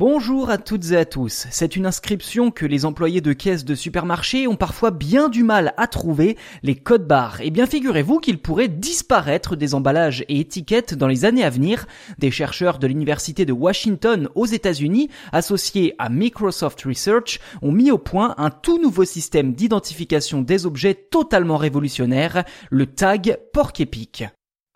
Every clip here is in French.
Bonjour à toutes et à tous. C'est une inscription que les employés de caisse de supermarché ont parfois bien du mal à trouver, les codes barres. Eh bien, figurez-vous qu'ils pourraient disparaître des emballages et étiquettes dans les années à venir. Des chercheurs de l'université de Washington aux États-Unis, associés à Microsoft Research, ont mis au point un tout nouveau système d'identification des objets totalement révolutionnaire, le tag porc-épic.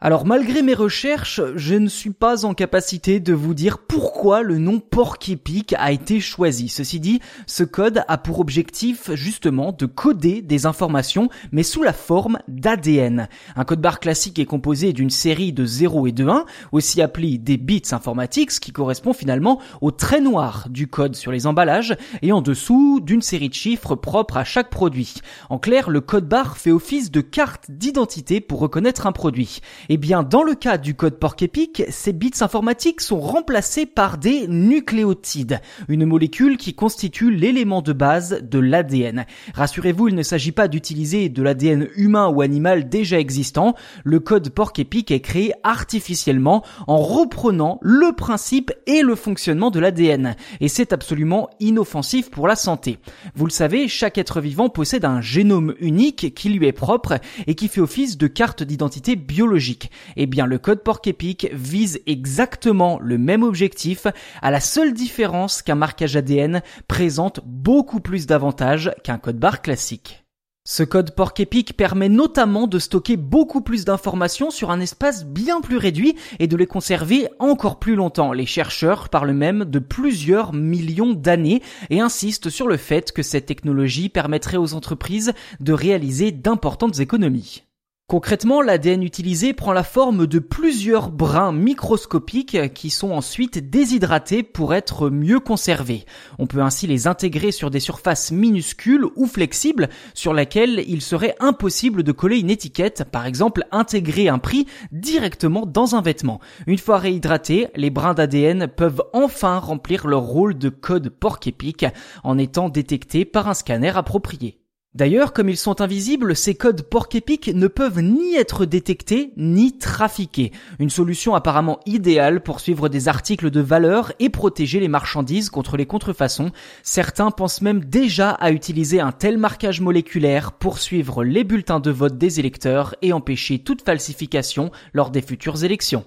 Alors malgré mes recherches, je ne suis pas en capacité de vous dire pourquoi le nom porc-épic a été choisi. Ceci dit, ce code a pour objectif justement de coder des informations mais sous la forme d'ADN. Un code barre classique est composé d'une série de 0 et de 1, aussi appelé des bits informatiques, ce qui correspond finalement au trait noir du code sur les emballages et en dessous d'une série de chiffres propres à chaque produit. En clair, le code barre fait office de carte d'identité pour reconnaître un produit. Eh bien, dans le cas du code porc-épic, ces bits informatiques sont remplacés par des nucléotides, une molécule qui constitue l'élément de base de l'ADN. Rassurez-vous, il ne s'agit pas d'utiliser de l'ADN humain ou animal déjà existant. Le code porc-épic est créé artificiellement en reprenant le principe et le fonctionnement de l'ADN. Et c'est absolument inoffensif pour la santé. Vous le savez, chaque être vivant possède un génome unique qui lui est propre et qui fait office de carte d'identité biologique. Eh bien, le code porc-épic vise exactement le même objectif, à la seule différence qu'un marquage ADN présente beaucoup plus d'avantages qu'un code barre classique. Ce code porc-épic permet notamment de stocker beaucoup plus d'informations sur un espace bien plus réduit et de les conserver encore plus longtemps. Les chercheurs parlent même de plusieurs millions d'années et insistent sur le fait que cette technologie permettrait aux entreprises de réaliser d'importantes économies. Concrètement, l'ADN utilisé prend la forme de plusieurs brins microscopiques qui sont ensuite déshydratés pour être mieux conservés. On peut ainsi les intégrer sur des surfaces minuscules ou flexibles sur lesquelles il serait impossible de coller une étiquette, par exemple intégrer un prix directement dans un vêtement. Une fois réhydratés, les brins d'ADN peuvent enfin remplir leur rôle de code porc-épic en étant détectés par un scanner approprié. D'ailleurs, comme ils sont invisibles, ces codes porc-épic ne peuvent ni être détectés ni trafiqués. Une solution apparemment idéale pour suivre des articles de valeur et protéger les marchandises contre les contrefaçons. Certains pensent même déjà à utiliser un tel marquage moléculaire pour suivre les bulletins de vote des électeurs et empêcher toute falsification lors des futures élections.